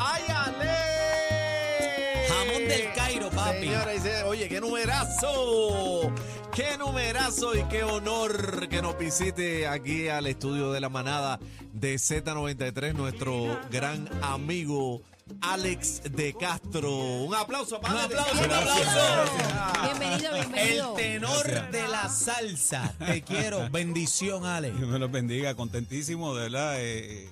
¡Ay, Ale! Jamón del Cairo, papi. Señora, dice, oye, qué numerazo. Qué numerazo y qué honor que nos visite aquí al estudio de la manada de Z93, nuestro gran amigo Alex de Castro. Un aplauso para Un Alex. aplauso, un aplauso. Bienvenido, El bienvenido. tenor de la salsa. Te quiero. Bendición, Ale. Dios me los bendiga, contentísimo, de verdad. eh, eh,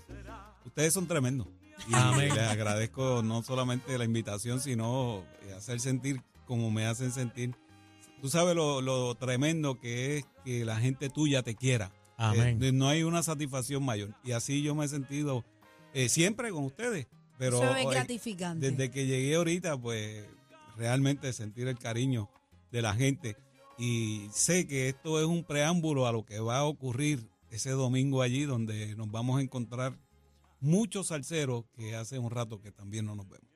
ustedes son tremendos. Y Amén. les agradezco no solamente la invitación, sino eh, hacer sentir como me hacen sentir. Tú sabes lo, lo tremendo que es que la gente tuya te quiera. Amén. Eh, no hay una satisfacción mayor. Y así yo me he sentido eh, siempre con ustedes. Pero Eso es eh, gratificante. desde que llegué ahorita, pues realmente sentir el cariño de la gente. Y sé que esto es un preámbulo a lo que va a ocurrir ese domingo allí, donde nos vamos a encontrar muchos salseros que hace un rato que también no nos vemos.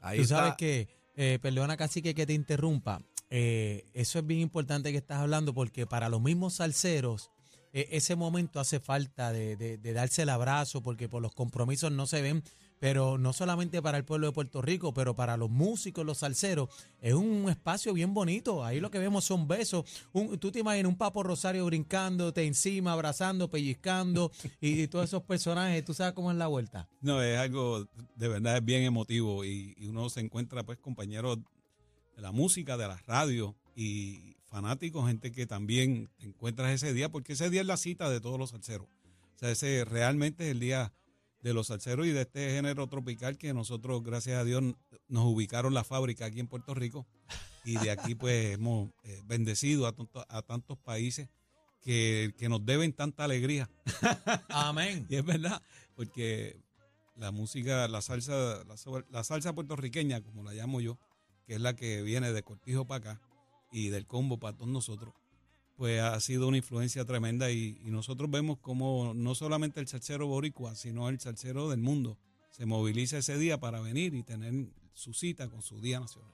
Ahí Tú está. sabes que, eh, perdona casi que, que te interrumpa, eh, eso es bien importante que estás hablando porque para los mismos salseros eh, ese momento hace falta de, de- de darse el abrazo porque por los compromisos no se ven, pero no solamente para el pueblo de Puerto Rico, pero para los músicos, los salseros, es un espacio bien bonito. Ahí lo que vemos son besos. Un- tú te imaginas un Papo Rosario brincándote encima, abrazando, pellizcando y, y todos esos personajes, tú sabes cómo es la vuelta. No, es algo de verdad es bien emotivo y, y uno se encuentra pues compañeros de la música, de la radio y fanáticos, gente que también te encuentras ese día, porque ese día es la cita de todos los salseros. O sea, ese realmente es el día de los salseros y de este género tropical que nosotros, gracias a Dios, nos ubicaron la fábrica aquí en Puerto Rico y de aquí pues hemos eh, bendecido a, a tantos países que, que nos deben tanta alegría. Amén. Y es verdad, porque la música, la salsa, la, la salsa puertorriqueña, como la llamo yo, que es la que viene de Cortijo para acá y del combo para todos nosotros, pues ha sido una influencia tremenda y, y nosotros vemos como no solamente el salsero boricua, sino el salsero del mundo se moviliza ese día para venir y tener su cita con su Día Nacional.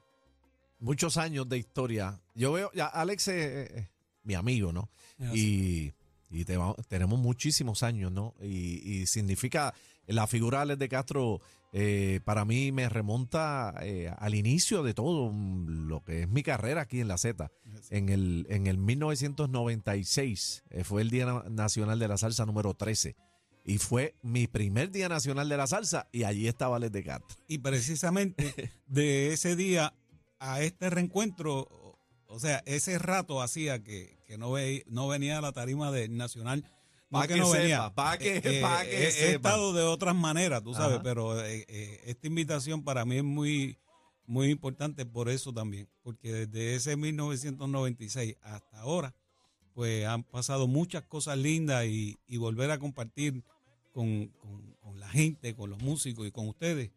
Muchos años de historia. Yo veo, ya Alex es mi amigo, ¿no? Y, y te tenemos muchísimos años, ¿no? Y, y significa, la figura de Alex de Castro eh, para mí me remonta eh, al inicio de todo mm, lo que es mi carrera aquí en la Z. En el, en el 1996 eh, fue el Día Na- Nacional de la Salsa número 13. Y fue mi primer Día Nacional de la Salsa y allí estaba Alex de Castro. Y precisamente de ese día a este reencuentro, o- o sea, ese rato hacía que, que no, ve- no venía a la tarima del Nacional. No Pa' que, que no sepa, venía. pa' que- Eh, pa' eh, que he- estado de otras maneras, tú sabes, Ajá. pero eh, eh, esta invitación para mí es muy, muy importante por eso también, porque desde ese 1996 hasta ahora, pues han pasado muchas cosas lindas y, y volver a compartir con, con- con la gente, con los músicos y con ustedes,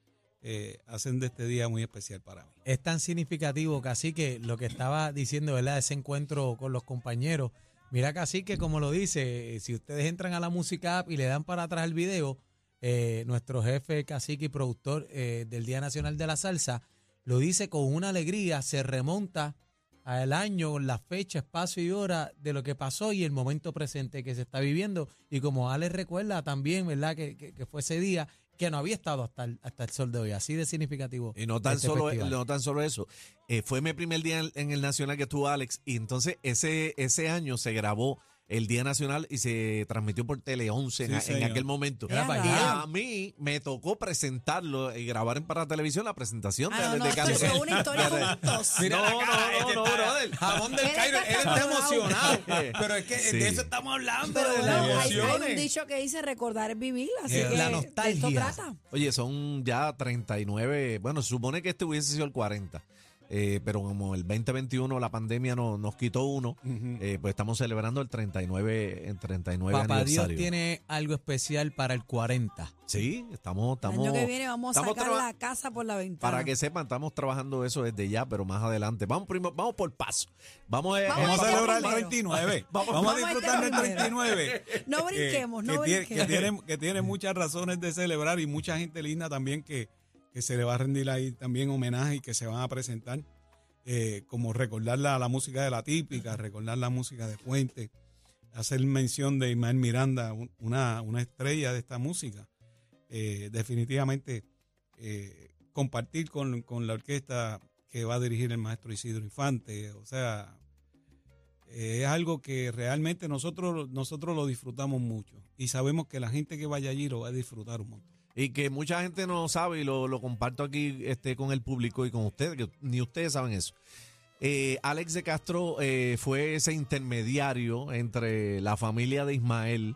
eh, hacen de este día muy especial para mí. Es tan significativo, Cacique, lo que estaba diciendo, ¿verdad? Ese encuentro con los compañeros. Mira, Cacique, como lo dice, si ustedes entran a la música app y le dan para atrás el video, eh, nuestro jefe, Cacique y productor eh, del Día Nacional de la Salsa, lo dice con una alegría, se remonta al año, la fecha, espacio y hora de lo que pasó y el momento presente que se está viviendo. Y como Ale recuerda también, ¿verdad? Que, que- que fue ese día que no había estado hasta el, hasta el sol de hoy. Así de significativo. Y no tan, este solo, festival. no tan solo eso. Eh, fue mi primer día en, en el Nacional que estuvo Alex. Y entonces ese, ese año se grabó el Día Nacional y se transmitió por Tele 11 en, Sí, en señor. aquel momento. Era y a mí me tocó presentarlo y grabar en para televisión la presentación de Ah, no, Alex no, de Castro. es una historia juntos. Mira no, la no, cara, no, este no, brother. Jamón del Cairo, él está emocionado. Pero es que Sí. de eso estamos hablando, Pero de hay, un dicho que dice recordar es vivir, así que la de esto nostalgia. trata. Oye, son ya 39. Bueno, se supone que este hubiese sido el 40. Eh, pero como el 2021 la pandemia no- nos quitó uno, eh, pues estamos celebrando el 39, el 39 Papá Dios aniversario. tiene algo especial para el 40. Sí, estamos, El estamos. año que viene vamos a sacar la casa por la ventana. Para que sepan, estamos trabajando eso desde ya, pero más adelante. Vamos primo, vamos por paso. Vamos, eh, Vamos Vamos a celebrar el primero. 39. Vamos, Vamos a disfrutar del primero. 39. No que- brinquemos, no que, tiene, brinquemos. que, tiene, que tiene muchas razones de celebrar y mucha gente linda también que, que se le va a rendir ahí también homenaje y que se van a presentar. eh, como recordar la, la música de la típica, recordar la música de Puente, hacer mención de Ismael Miranda, un- una, una estrella de esta música. Eh, definitivamente eh, compartir con, con la orquesta que va a dirigir el maestro Isidro Infante. O sea, es algo que realmente nosotros, nosotros lo disfrutamos mucho y sabemos que la gente que vaya allí lo va a disfrutar un montón. Y que mucha gente no sabe y lo, lo comparto aquí este, con el público y con ustedes, que ni ustedes saben eso. Eh, Alex de Castro eh, fue ese intermediario entre la familia de Ismael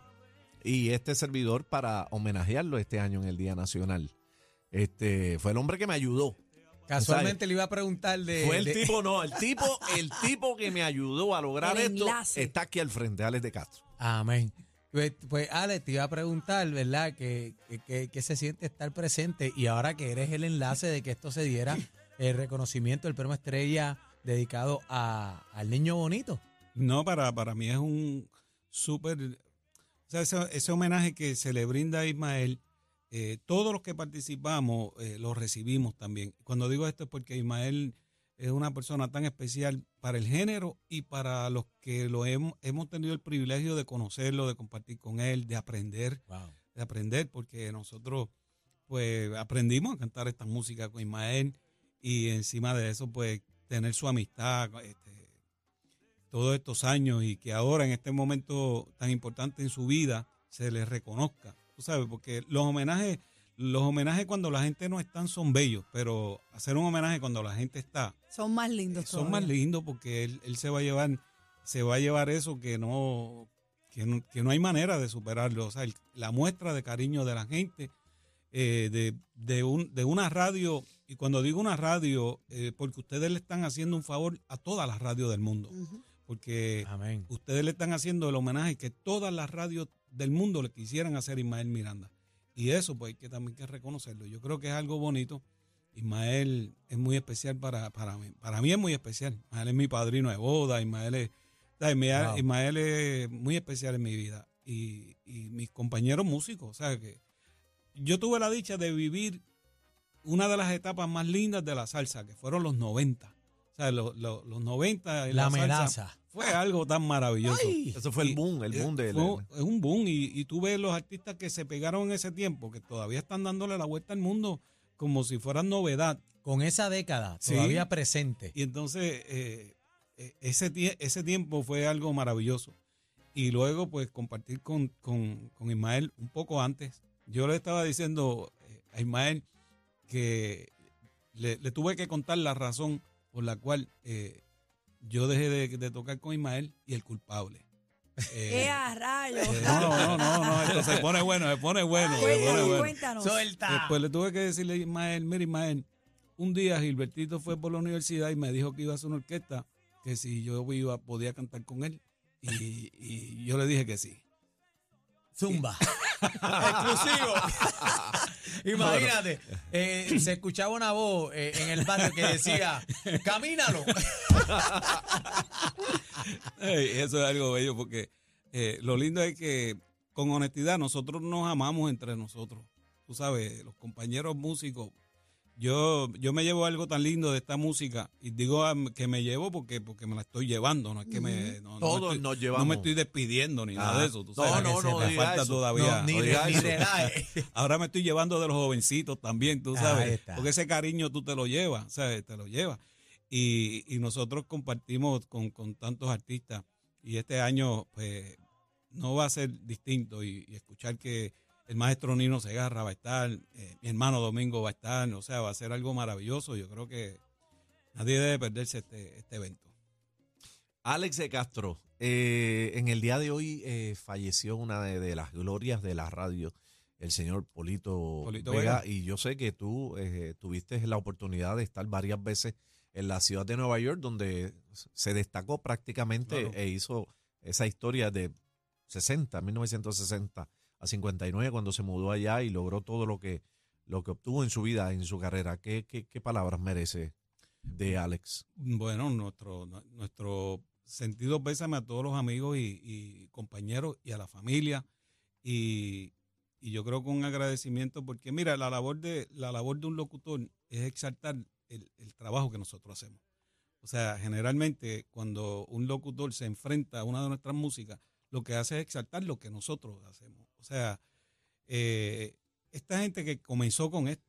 y este servidor para homenajearlo este año en el Día Nacional. Este fue el hombre que me ayudó. Casualmente le iba a preguntar de. Fue el de- tipo, no, el tipo, el tipo que me ayudó a lograr esto está aquí al frente, Alex de Castro. Amén. Pues, pues Alex, te iba a preguntar, ¿verdad? Que- que- que se siente estar presente y ahora que eres el enlace de que esto se diera, el reconocimiento del premio estrella dedicado a, al niño bonito. No, para, para mí es un súper... O sea, ese, homenaje que se le brinda a Ismael, eh, todos los que participamos eh, lo recibimos también. Cuando digo esto es porque Ismael es una persona tan especial para el género y para los que lo hemos, hemos tenido el privilegio de conocerlo, de compartir con él, de aprender, Wow. de aprender, porque nosotros pues aprendimos a cantar esta música con Ismael y encima de eso pues tener su amistad este, todos estos años y que ahora en este momento tan importante en su vida se le reconozca, tú sabes, porque los homenajes, los homenajes cuando la gente no está son bellos, pero hacer un homenaje cuando la gente está Son más lindos son más lindos porque él, él se va a llevar se va a llevar eso que no que no, que no hay manera de superarlo o sea el- la muestra de cariño de la gente eh, de, de, un, de una radio y cuando digo una radio eh, porque ustedes le están haciendo un favor a todas las radios del mundo porque Amén. ustedes le están haciendo el homenaje que todas las radios del mundo le quisieran hacer a Ismael Miranda. Y eso pues hay que también que reconocerlo. Yo creo que es algo bonito. Ismael es muy especial para, para mí. Para mí es muy especial. Ismael es mi padrino de boda. Ismael es, Wow. Ismael es muy especial en mi vida. Y, y mis compañeros músicos. O sea que yo tuve la dicha de vivir una de las etapas más lindas de la salsa, que fueron los 90. O sea, los, los, los 90 en La la, salsa amenaza. fue algo tan maravilloso. Ay. Eso fue el boom, el boom de fue es un boom y, y tú ves los artistas que se pegaron en ese tiempo, que todavía están dándole la vuelta al mundo como si fueran novedad. Con esa década Sí. todavía presente. Y entonces eh, eh, ese, tie- ese tiempo fue algo maravilloso. Y luego pues compartir con, con, con Ismael un poco antes. Yo le estaba diciendo eh, a Ismael que le, le tuve que contar la razón por la cual eh, yo dejé de, de tocar con Ismael y el culpable. Eh, ¡Eh, a rayos! eh, no, no, no, no, esto se pone bueno, se pone bueno, se pone Cuéntanos, bueno. cuéntanos. Suelta. Después le tuve que decirle a Ismael, mira Ismael, un día Gilbertito fue por la universidad y me dijo que iba a hacer una orquesta, que si yo iba podía cantar con él. Y, y yo le dije que sí. Zumba. Exclusivo. Imagínate, eh, se escuchaba una voz eh, en el barrio que decía, camínalo. Eso es algo bello porque eh, lo lindo es que con honestidad nosotros nos amamos entre nosotros. Tú sabes, los compañeros músicos. Yo, yo me llevo algo tan lindo de esta música y digo am- que me llevo porque, porque me la estoy llevando, no es que me... No, no me Todos estoy- nos llevamos. No me estoy despidiendo ni nada Ah. de eso. Tú No, sabes, no, que no, me diga falta eso. todavía. No, ni, oiga ni eso. relaje. Ahora me estoy llevando de los jovencitos también, tú sabes. Ahí está. Porque ese cariño tú te lo llevas, ¿sabes? Te lo llevas. Y, y nosotros compartimos con, con tantos artistas. Y este año, pues, no va a ser distinto. Y, y escuchar que el maestro Nino Segarra va a estar, eh, mi hermano Domingo va a estar, o sea, va a ser algo maravilloso. Yo creo que nadie debe perderse este, este evento. Alex de Castro, eh, en el día de hoy eh, falleció una de, de las glorias de la radio, el señor Polito, Polito Vega, Vega. y yo sé que tú tuviste la oportunidad de estar varias veces en la ciudad de Nueva York, donde se destacó prácticamente Claro. e hizo esa historia de 60, 1960 a 59, cuando se mudó allá y logró todo lo que, lo que obtuvo en su vida, en su carrera. ¿Qué, qué, qué palabras merece de Alex? Bueno, nuestro, nu- nuestro sentido pésame a todos los amigos y, y compañeros y a la familia. Y, y yo creo que un agradecimiento, porque mira, la labor de, la labor de un locutor es exaltar el, el trabajo que nosotros hacemos. O sea, generalmente cuando un locutor se enfrenta a una de nuestras músicas, lo que hace es exaltar lo que nosotros hacemos. O sea, eh, esta gente que comenzó con esto,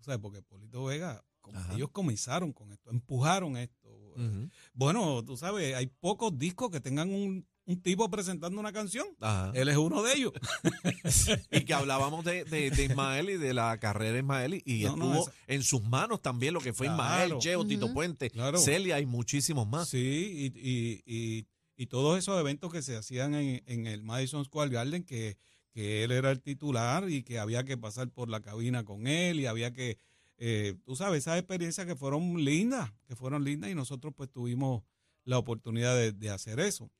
O sea, porque Polito Vega, como ellos comenzaron con esto, empujaron esto. Ujú. Bueno, tú sabes, hay pocos discos que tengan un, un tipo presentando una canción. Ajá. Él es uno de ellos. Y que hablábamos de, de- de Ismael y de la carrera de Ismael y, No, estuvo en sus manos también lo que fue Claro. Ismael, Cheo, Tito Ujú. Puente, Claro. Celia y muchísimos más. Sí, y, y, y, y todos esos eventos que se hacían en, en el Madison Square Garden, que, que él era el titular y que había que pasar por la cabina con él y había que, eh, tú sabes, esas experiencias que fueron lindas, que fueron lindas y nosotros pues tuvimos la oportunidad de, de hacer eso.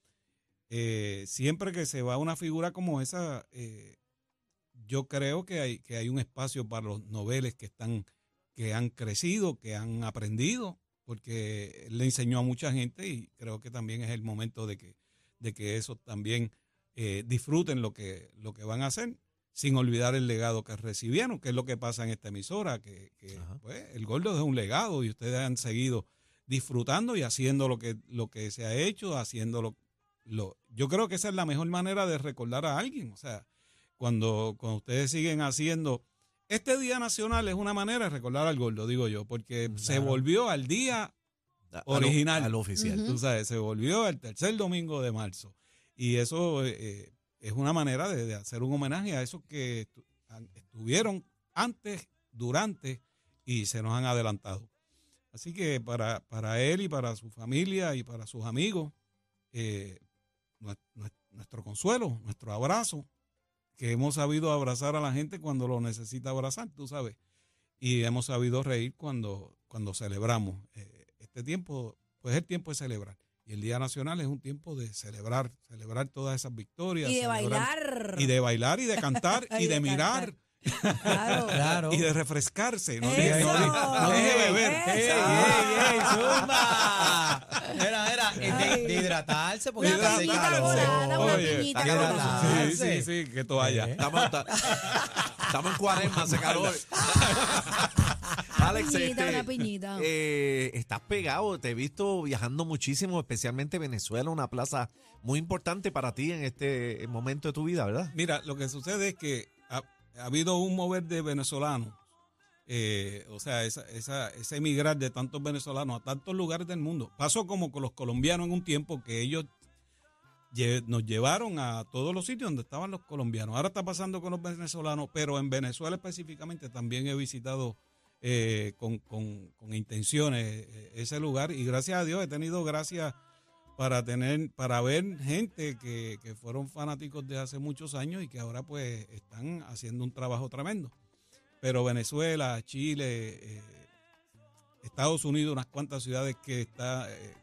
Eh, siempre que se va una figura como esa, eh, yo creo que hay, que hay un espacio para los noveles que están, que han crecido, que han aprendido, porque le enseñó a mucha gente y creo que también es el momento de que, de que eso también eh, disfruten lo que, lo que van a hacer, sin olvidar el legado que recibieron, que es lo que pasa en esta emisora, que, pues, el gordo es un legado y ustedes han seguido disfrutando y haciendo lo que, lo que se ha hecho, haciendo lo, lo, yo creo que esa es la mejor manera de recordar a alguien. O sea, cuando, cuando ustedes siguen haciendo. Este Día Nacional es una manera de recordar al gordo, digo yo, porque se volvió al día, A- Original. Al oficial. Tú sabes, se volvió al tercer domingo de marzo. Y eso eh, eh, es una manera de, de hacer un homenaje a esos que estu- estuvieron antes, durante y se nos han adelantado. Así que para, para él y para su familia y para sus amigos, eh, nue- nue- nuestro consuelo, nuestro abrazo, que hemos sabido abrazar a la gente cuando lo necesita abrazar, tú sabes, y hemos sabido reír cuando, cuando celebramos. Eh, este tiempo, pues es tiempo de celebrar. Y el Día Nacional es un tiempo de celebrar, celebrar todas esas victorias. Y de celebrar- bailar. Y de bailar y de cantar y, Y de, de mirar cantar. Claro. Claro. y de refrescarse. No, dije, no no beber. ¡Ey, ey, ey, zumba! Mira, y de, hidratarse, porque Una hace calor. una Oye. Sí, sí, sí, que toalla. Eh. Estamos, ta- estamos en cuaresma, hace calor. Alex, Piñita, este, una piñita. eh, estás pegado, te he visto viajando muchísimo, especialmente Venezuela, una plaza muy importante para ti en este momento de tu vida, ¿verdad? Mira, lo que sucede es que ha, ha habido un mover de venezolanos, eh, o sea, esa, esa, ese emigrar de tantos venezolanos a tantos lugares del mundo. Pasó como con los colombianos en un tiempo que ellos nos llevaron a todos los sitios donde estaban los colombianos. Ahora está pasando con los venezolanos, pero en Venezuela específicamente también he visitado eh, con, con- con intenciones eh, ese lugar y gracias a Dios he tenido gracias para tener, para ver gente que, que fueron fanáticos de hace muchos años y que ahora pues están haciendo un trabajo tremendo. Pero Venezuela, Chile, eh, Estados Unidos, unas cuantas ciudades que está eh,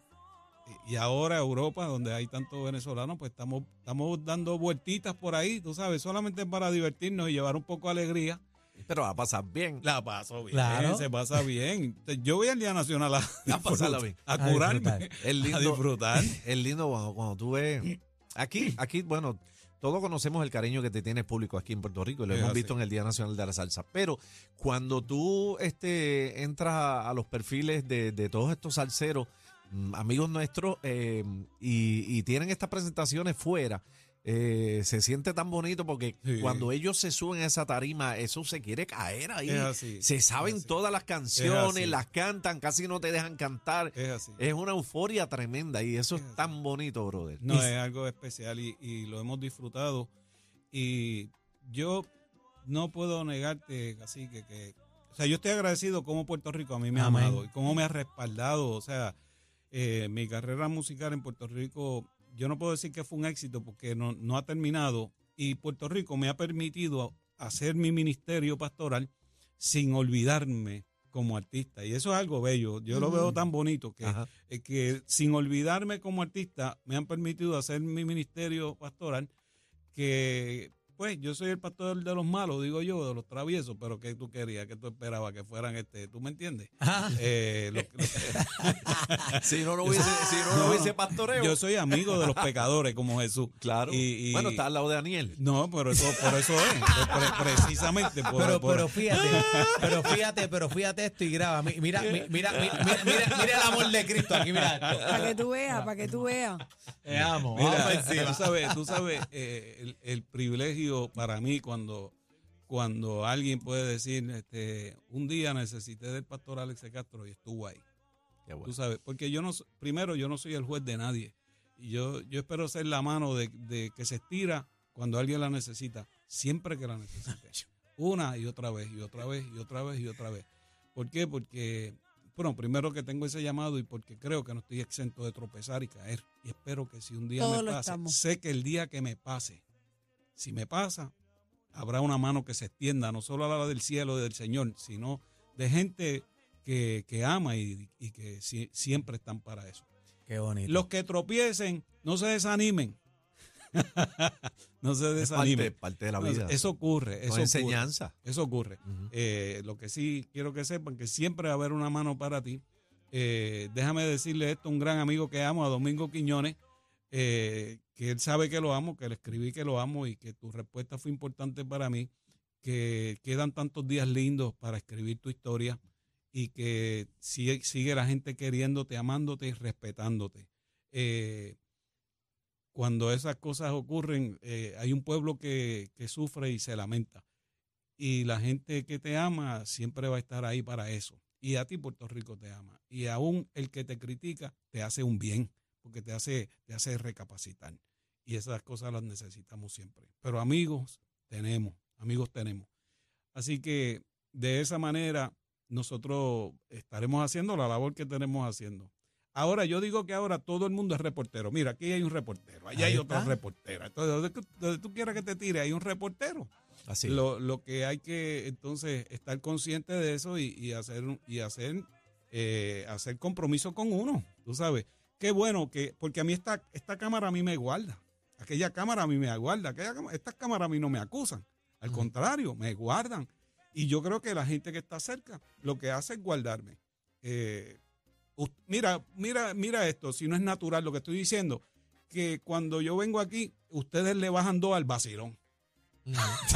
y ahora Europa, donde hay tantos venezolanos, pues estamos, estamos dando vueltitas por ahí, tú sabes, solamente para divertirnos y llevar un poco de alegría. Pero va a pasar bien. La paso bien, Claro. se pasa bien. Yo voy al Día Nacional a, A pasarla bien. a A curarme, disfrutar. Es lindo, a disfrutar. es lindo cuando, cuando tú ves. Aquí, aquí, bueno, todos conocemos el cariño que te tiene el público aquí en Puerto Rico y lo Es hemos así. visto en el Día Nacional de la Salsa. Pero cuando tú este, entras a, a los perfiles de, de todos estos salseros, mm, amigos nuestros, eh, y, y tienen estas presentaciones fuera, eh, se siente tan bonito porque Sí. cuando ellos se suben a esa tarima, eso se quiere caer ahí. Así. Se saben todas las canciones, las cantan, casi no te dejan cantar. Es así. Es una euforia tremenda y eso Es tan bonito, brother. No, es algo especial y, y lo hemos disfrutado. Y yo no puedo negarte, así que, que, o sea, yo estoy agradecido cómo Puerto Rico a mí me ha amado y cómo me ha respaldado. O sea, eh, mi carrera musical en Puerto Rico, yo no puedo decir que fue un éxito porque no, no ha terminado. Y Puerto Rico me ha permitido hacer mi ministerio pastoral sin olvidarme como artista. Y eso es algo bello. Yo lo veo tan bonito que eh, que sin olvidarme como artista me han permitido hacer mi ministerio pastoral que pues yo soy el pastor de los malos, digo yo, de los traviesos, pero que tú querías, que tú esperabas que fueran este, ¿tú me entiendes? Ah, Eh, lo- lo- Si no lo hubiese, si no lo hubiese pastoreo. yo soy amigo de los pecadores como Jesús. claro. y- y- bueno, está al lado de Daniel. No, pero eso, por eso es, pre- precisamente por, pero, por- pero fíjate, pero fíjate, pero fíjate esto y graba. Mi- Mira, mi- mira, mi- mira, mira, mira el amor de Cristo aquí, mira. Para que tú veas, para que tú veas. Te amo. Mira, tú sabes, tú sabes eh, el, el privilegio para mí cuando, cuando alguien puede decir, este, un día necesité del pastor Alex de Castro y estuvo ahí. Qué bueno. Tú sabes, porque yo no, primero, yo no soy el juez de nadie. Y yo, yo espero ser la mano de, de que se estira cuando alguien la necesita, siempre que la necesite. Una y otra vez, y otra vez, y otra vez, y otra vez. ¿Por qué? Porque, bueno, primero que tengo ese llamado y porque creo que no estoy exento de tropezar y caer. Y espero que si un día Todos me pase, sé que el día que me pase, si me pasa, habrá una mano que se extienda, no solo a la del cielo del Señor, sino de gente que, que ama y, y que si- siempre están para eso. Qué bonito. Los que tropiecen, no se desanimen. no se Es parte, desanimen. parte de la No, vida. Eso ocurre. Eso ocurre. enseñanza. Eso ocurre. Eh, lo que sí quiero que sepan que siempre va a haber una mano para ti. Eh, déjame decirle esto a un gran amigo que amo, a Domingo Quiñones, eh, que él sabe que lo amo, que le escribí que lo amo y que tu respuesta fue importante para mí, que quedan tantos días lindos para escribir tu historia y que sigue, sigue la gente queriéndote, amándote y respetándote. Eh, cuando esas cosas ocurren, eh, hay un pueblo que, que sufre y se lamenta y la gente que te ama siempre va a estar ahí para eso. Y a ti Puerto Rico te ama. Y aún el que te critica te hace un bien, porque te hace, te hace recapacitar. Y esas cosas las necesitamos siempre. Pero amigos tenemos, amigos tenemos. Así que de esa manera nosotros estaremos haciendo la labor que tenemos haciendo. Ahora, yo digo que ahora todo el mundo es reportero. Mira, aquí hay un reportero, allá hay otro está. reportero. Entonces, donde, tú- donde tú quieras que te tire, hay un reportero. Así. Lo, lo que hay que entonces estar consciente de eso y, y hacer y hacer eh, hacer compromiso con uno, tú sabes. Qué bueno que porque a mí esta esta cámara a mí me guarda, aquella cámara a mí me guarda, aquella estas cámaras a mí no me acusan, al contrario me guardan. Y yo creo que la gente que está cerca lo que hace es guardarme. Eh, mira mira mira esto, si no es natural lo que estoy diciendo que cuando yo vengo aquí ustedes le bajan dos al vacilón.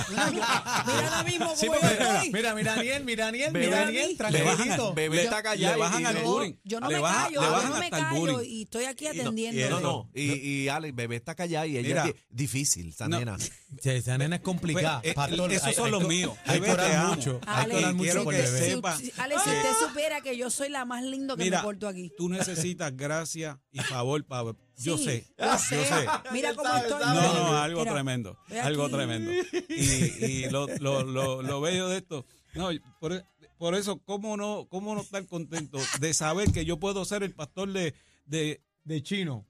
Mira ahora mismo Sí, estoy. mira, mira, Daniel, mira, Daniel, Bebé, mira, Daniel, tranquilito. Bebé está callado. le bajan al bullying. Yo no Le me callo, yo bajan no me callo y estoy aquí atendiendo. No, no. Y, y Alex, bebé está callada y ella Mira. es di- difícil, esa No. nena. Sí, esa nena es complicada. Pues, eh, pastor. esos son los míos. Hay que orar mucho. Hay que orar mucho por bebé. Alex, si usted supiera que yo soy la más lindo que Mira, me porto aquí. Tú necesitas gracia y favor, Pablo. Yo Sí, sé, yo sé. Mira cómo estoy. No, no, algo Mira, tremendo, estoy algo aquí. tremendo. Y, y lo, lo, lo, lo bello de esto, no, por, por eso, ¿cómo no, ¿cómo no estar contento de saber que yo puedo ser el pastor de, de De chino.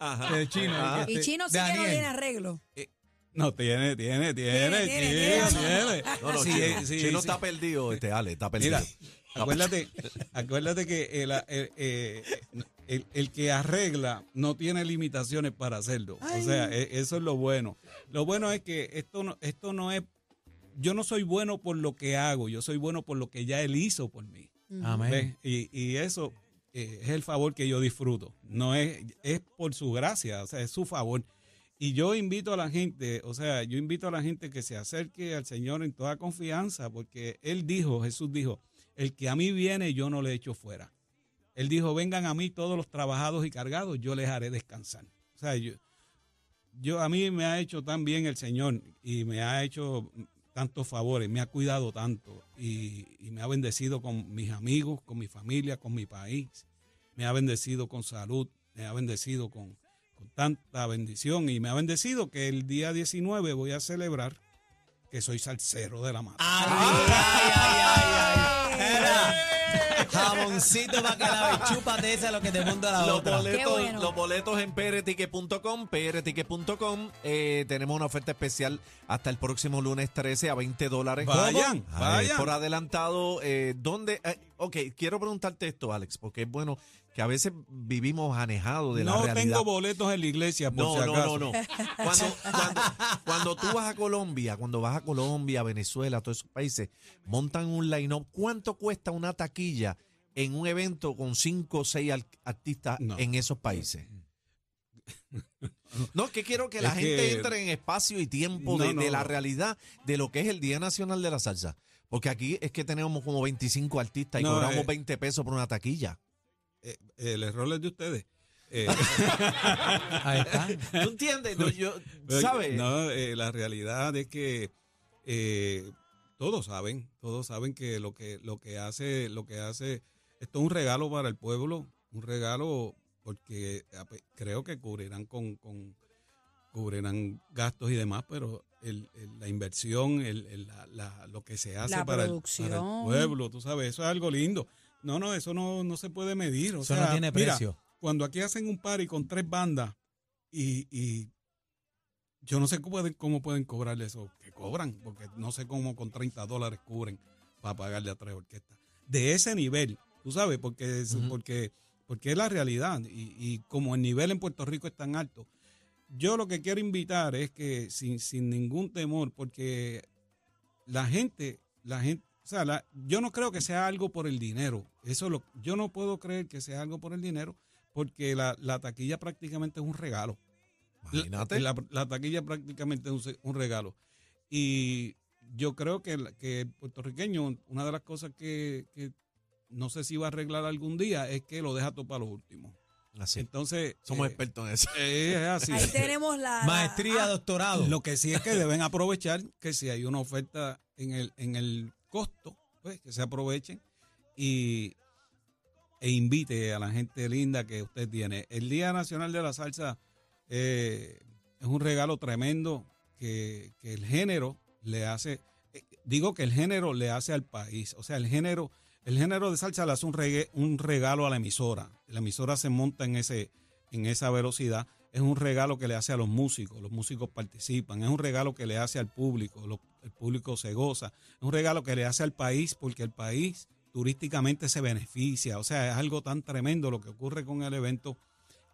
Ajá. De chino. Ajá. que Y este- Chino sí que no Daniel. tiene arreglo. no, tiene, tiene, tiene, Tiene, tiene, tiene, tiene. No, no, Sí, Chino, eh, sí, Chino sí. está perdido, este Ale, está perdido. Mira, acuérdate, acuérdate que el, el- eh, el- el que arregla no tiene limitaciones para hacerlo. O sea, e- eso es lo bueno. Lo bueno es que esto no, esto no es, yo no soy bueno por lo que hago, yo soy bueno por lo que ya él hizo por mí. Amén. Y, y eso eh, es el favor que yo disfruto. No es, es por su gracia, o sea, es su favor. Y yo invito a la gente, o sea, yo invito a la gente que se acerque al Señor en toda confianza, porque Él dijo, Jesús dijo, el que a mí viene yo no le echo fuera. Él dijo, vengan a mí todos los trabajados y cargados, yo les haré descansar. O sea, yo, yo a mí me ha hecho tan bien el Señor y me ha hecho tantos favores, me ha cuidado tanto y, me ha bendecido con mis amigos, con mi familia, con mi país. Me ha bendecido con salud, me ha bendecido con, tanta bendición y me ha bendecido que el día 19 voy a celebrar que soy salsero de la ay, ay, ay, ay. Mira, Jamoncito para que la chúpate esa lo que te monta la Los otra. boletos, Qué bueno. los boletos en prticket.com, prticket.com. Eh, tenemos una oferta especial hasta el próximo lunes 13 a 20 dólares. Vayan, ¿Cómo? vayan. por adelantado, eh, ¿dónde? eh, ok, quiero preguntarte esto, Alex, porque es bueno que a veces vivimos anejados de la no realidad. tengo boletos en la iglesia, por No, si no, no, no. Cuando, cuando, cuando tú vas a Colombia, cuando vas a Colombia, Venezuela, todos esos países, montan un line-up. ¿Cuánto cuesta una taquilla en un evento con cinco o seis artistas No. en esos países? No, es que quiero que la Es gente que- entre en espacio y tiempo No, de, la realidad de lo que es el Día Nacional de la Salsa. Porque aquí es que tenemos como 25 artistas y cobramos eh. 20 pesos por una taquilla. Eh, el error es de ustedes. Eh, Ahí está. ¿Tú entiendes? No, yo, ¿Sabes? No, eh, la realidad es que eh, todos saben, todos saben que lo que lo que hace, lo que hace, esto es un regalo para el pueblo, un regalo porque ape- creo que cubrirán con, con cubrirán gastos y demás, pero el- el- la inversión, el, el- la- la- lo que se hace para el, producción. para el pueblo, tú sabes, eso es algo lindo. No, no, eso no, no se puede medir. O Eso sea, no tiene mira, precio. cuando aquí hacen un party con tres bandas y, y yo no sé cómo pueden, cómo pueden cobrarle eso, que cobran, porque no sé cómo con 30 dólares cubren para pagarle a tres orquestas. De ese nivel, tú sabes, porque es, porque, porque es la realidad y, y como el nivel en Puerto Rico es tan alto. Yo lo que quiero invitar es que sin, sin ningún temor, porque la gente, la gente, o sea, la- yo no creo que sea algo por el dinero. Eso lo, yo no puedo creer que sea algo por el dinero, porque la, la taquilla prácticamente es un regalo. Imagínate. La, la taquilla prácticamente es un, regalo. Y yo creo que, el- que el puertorriqueño, una de las cosas que, que no sé si va a arreglar algún día es que lo deja todo para los últimos. Así. Entonces, Somos eh, expertos en eso. eh, es así. Ahí tenemos la. la- Maestría, ah, doctorado. Lo que sí es que deben aprovechar que si hay una oferta en el, en el costo, pues que se aprovechen y, e invite a la gente linda que usted tiene. El Día Nacional de la Salsa eh, es un regalo tremendo que, que el género le hace, eh, digo que el género le hace al país, o sea, el género, el género de salsa le hace un, regalo a la emisora. La emisora se monta en, esa velocidad. Es un regalo que le hace a los músicos, los músicos participan, es un regalo que le hace al público, el público se goza, es un regalo que le hace al país porque el país turísticamente se beneficia, o sea, es algo tan tremendo lo que ocurre con el evento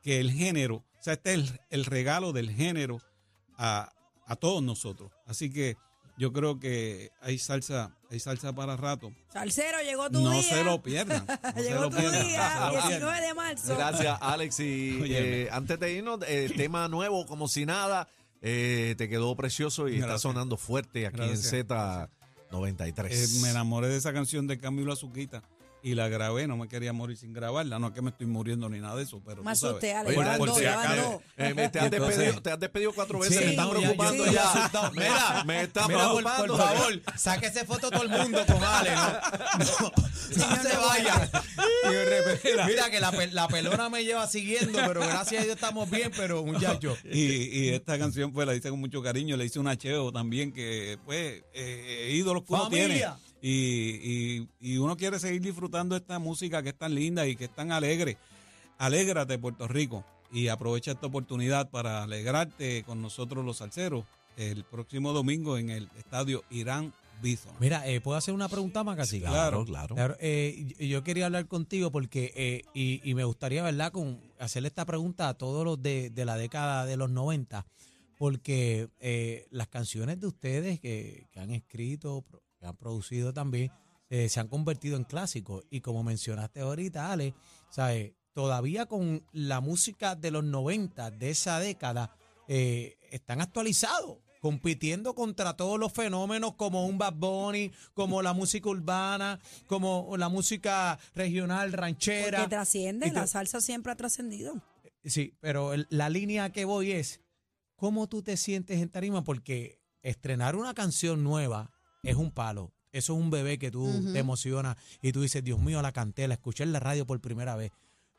que el género, o sea, este es el, regalo del género a todos nosotros. Así que yo creo que hay salsa, hay salsa para rato. Salsero, llegó tu No día. se lo pierdan. no se llegó lo tu pierdan, día, no se lo pierdan. 19 de marzo. Gracias, Alex. Y eh, antes de irnos, eh, tema nuevo, como si nada, eh, te quedó precioso y está sonando fuerte aquí Gracias. en Z93. Eh, me enamoré de esa canción de Camilo Azuquita y la grabé, no me quería morir sin grabarla, no es que me estoy muriendo ni nada de eso, pero tú Más sabes. usted, por- por si acaso, eh, me- te, has Entonces- despedido, te has despedido cuatro veces, Sí, me están no, preocupando ya. asustado. Mira, me está Mira, por, preocupando. por favor, sáquese foto todo el mundo con Ale, ¿no? No, no se vaya. Mira que la, la pelona me lleva siguiendo, pero gracias a Dios estamos bien, pero muchacho. Y, y esta canción pues la hice con mucho cariño, le hice un acheo también que pues eh, ídolos que uno tiene. Y, y, y uno quiere seguir disfrutando esta música que es tan linda y que es tan alegre. Alégrate Puerto Rico y aprovecha esta oportunidad para alegrarte con nosotros los salseros el próximo domingo en el estadio Irán Bison. Mira, eh, ¿puedo hacer una pregunta más casi? Claro, claro. Claro, eh, yo quería hablar contigo porque, eh, y, y me gustaría, ¿verdad?, con hacerle esta pregunta a todos los de, de la década de los 90, porque eh, las canciones de ustedes que, que han escrito, pro- que han producido también, eh, se han convertido en clásicos. Y como mencionaste ahorita, Ale, ¿sabes? todavía con la música de los 90, de esa década, eh, están actualizados compitiendo contra todos los fenómenos como un Bad Bunny, como la música urbana, como la música regional, ranchera. Porque trasciende, la salsa siempre ha trascendido. Sí, pero el- la línea que voy es, ¿cómo tú te sientes en tarima? Porque estrenar una canción nueva es un palo. Eso es un bebé que tú te emocionas y tú dices, Dios mío, la canté, la escuché en la radio por primera vez.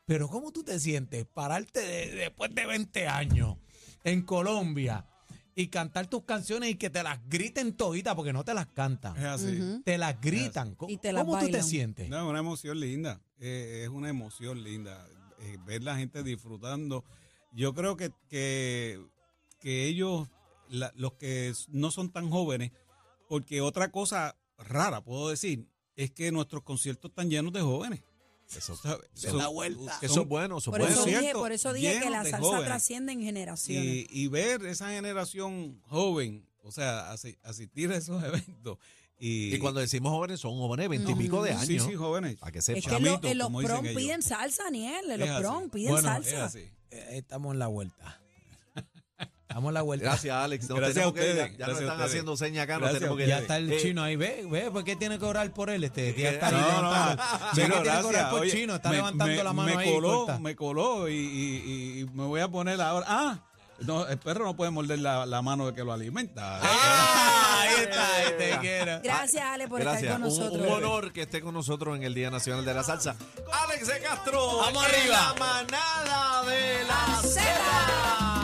Pero ¿cómo tú te sientes pararte de- después de 20 años en Colombia y cantar tus canciones y que te las griten toditas porque no te las cantan? Es así. Te las gritan. Y te las ¿Cómo tú te sientes? No, es una emoción linda. eh, es una emoción linda. eh, ver la gente disfrutando. Yo creo que, que, que ellos, la- los que no son tan jóvenes, porque otra cosa rara, puedo decir, es que nuestros conciertos están llenos de jóvenes. Eso, Son- da vuelta. eso es bueno, eso es Por bueno. eso, dije, por eso dije que la salsa jóvenes. trasciende en generaciones. y, y ver esa generación joven, o sea, asi- asistir a esos eventos. Y, Y cuando decimos jóvenes, son jóvenes veintipico de años. Sí, sí, jóvenes. Para que es sepan. que lo- chamitos, en los prom ellos. piden salsa, Aniel. En Es los prom piden Bueno, Es salsa. así. Eh, Estamos en la vuelta. Damos la vuelta. Gracias, Alex. No, gracias a ustedes. Que, ya, ya nos están haciendo señas acá. No tenemos que ya está el eh. chino ahí. Ve, ve, ¿por qué tiene que orar por él este? este eh, ya está levantando. Me, la mano me. Coló, me coló y, me voy a poner ahora. Ah, no, el perro no puede morder la, la mano de que lo alimenta. Ah, eh, ah, ahí está, este ahí te. Gracias, Ale, por estar con nosotros. Un, un, honor que esté con nosotros en el Día Nacional de la Salsa. Alex de Castro. Vamos arriba. La manada de la Z.